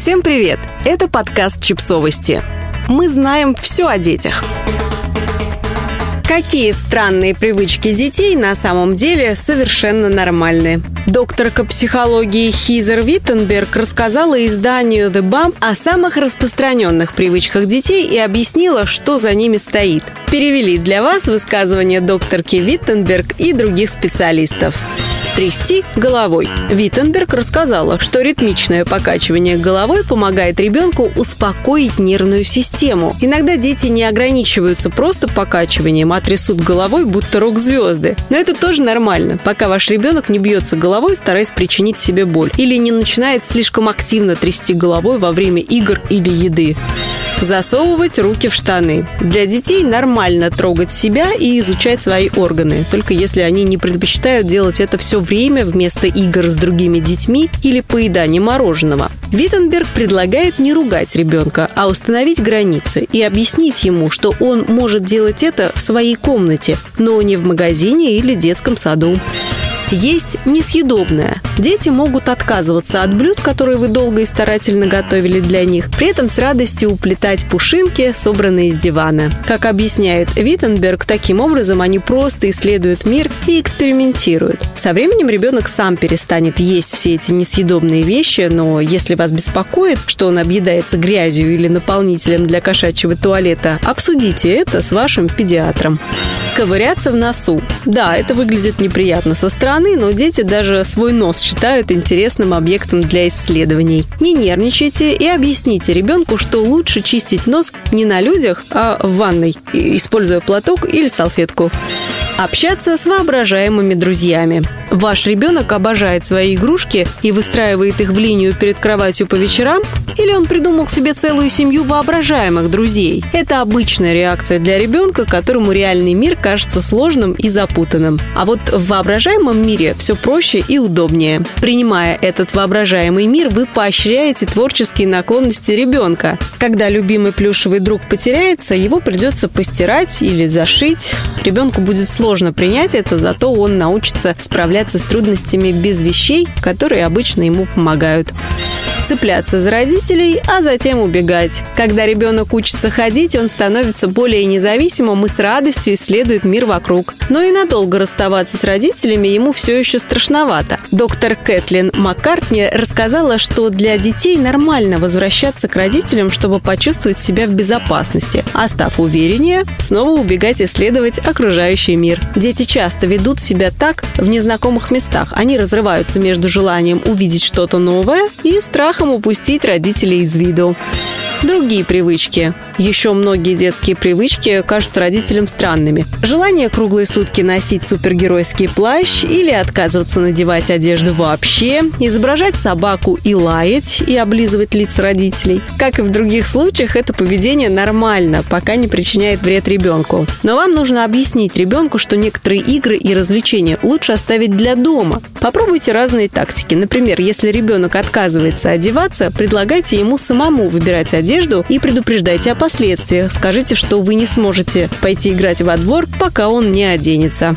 Всем привет! Это подкаст «Чипсовости». Мы знаем все о детях. Какие странные привычки детей на самом деле совершенно нормальны. Докторка психологии Хизер Виттенберг рассказала изданию The Bump о самых распространенных привычках детей и объяснила, что за ними стоит. Перевели для вас высказывания докторки Виттенберг и других специалистов трясти головой. Виттенберг рассказала, что ритмичное покачивание головой помогает ребенку успокоить нервную систему. Иногда дети не ограничиваются просто покачиванием, а трясут головой, будто рок-звезды. Но это тоже нормально, пока ваш ребенок не бьется головой, стараясь причинить себе боль, или не начинает слишком активно трясти головой во время игр или еды. Засовывать руки в штаны. Для детей нормально трогать себя и изучать свои органы, только если они не предпочитают делать это все время вместо игр с другими детьми или поедания мороженого. Виттенберг предлагает не ругать ребенка, а установить границы и объяснить ему, что он может делать это в своей комнате, но не в магазине или детском саду. Есть несъедобное. Дети могут отказываться от блюд, которые вы долго и старательно готовили для них, при этом с радостью уплетать пушинки, собранные из дивана. Как объясняет Виттенберг, таким образом они просто исследуют мир и экспериментируют. Со временем ребенок сам перестанет есть все эти несъедобные вещи, но если вас беспокоит, что он объедается грязью или наполнителем для кошачьего туалета, обсудите это с вашим педиатром. Ковыряться в носу. Да, это выглядит неприятно со стороны, но дети даже свой нос считают интересным объектом для исследований. Не нервничайте и объясните ребенку, что лучше чистить нос не на людях, а в ванной, используя платок или салфетку. Общаться с воображаемыми друзьями. Ваш ребенок обожает свои игрушки и выстраивает их в линию перед кроватью по вечерам? Или он придумал себе целую семью воображаемых друзей? Это обычная реакция для ребенка, которому реальный мир кажется сложным и запутанным. А вот в воображаемом мире все проще и удобнее. Принимая этот воображаемый мир, вы поощряете творческие наклонности ребенка. Когда любимый плюшевый друг потеряется, его придется постирать или зашить. Ребенку будет сложно сложно принять это, зато он научится справляться с трудностями без вещей, которые обычно ему помогают цепляться за родителей, а затем убегать. Когда ребенок учится ходить, он становится более независимым и с радостью исследует мир вокруг. Но и надолго расставаться с родителями ему все еще страшновато. Доктор Кэтлин Маккартни рассказала, что для детей нормально возвращаться к родителям, чтобы почувствовать себя в безопасности, а став увереннее, снова убегать исследовать окружающий мир. Дети часто ведут себя так в незнакомых местах. Они разрываются между желанием увидеть что-то новое и страхом страхом упустить родителей из виду. Другие привычки. Еще многие детские привычки кажутся родителям странными. Желание круглые сутки носить супергеройский плащ или отказываться надевать одежду вообще, изображать собаку и лаять и облизывать лица родителей. Как и в других случаях, это поведение нормально, пока не причиняет вред ребенку. Но вам нужно объяснить ребенку, что некоторые игры и развлечения лучше оставить для дома. Попробуйте разные тактики. Например, если ребенок отказывается одеваться, предлагайте ему самому выбирать одежду одежду и предупреждайте о последствиях. Скажите, что вы не сможете пойти играть во двор, пока он не оденется.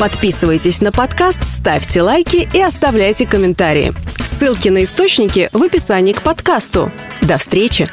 Подписывайтесь на подкаст, ставьте лайки и оставляйте комментарии. Ссылки на источники в описании к подкасту. До встречи!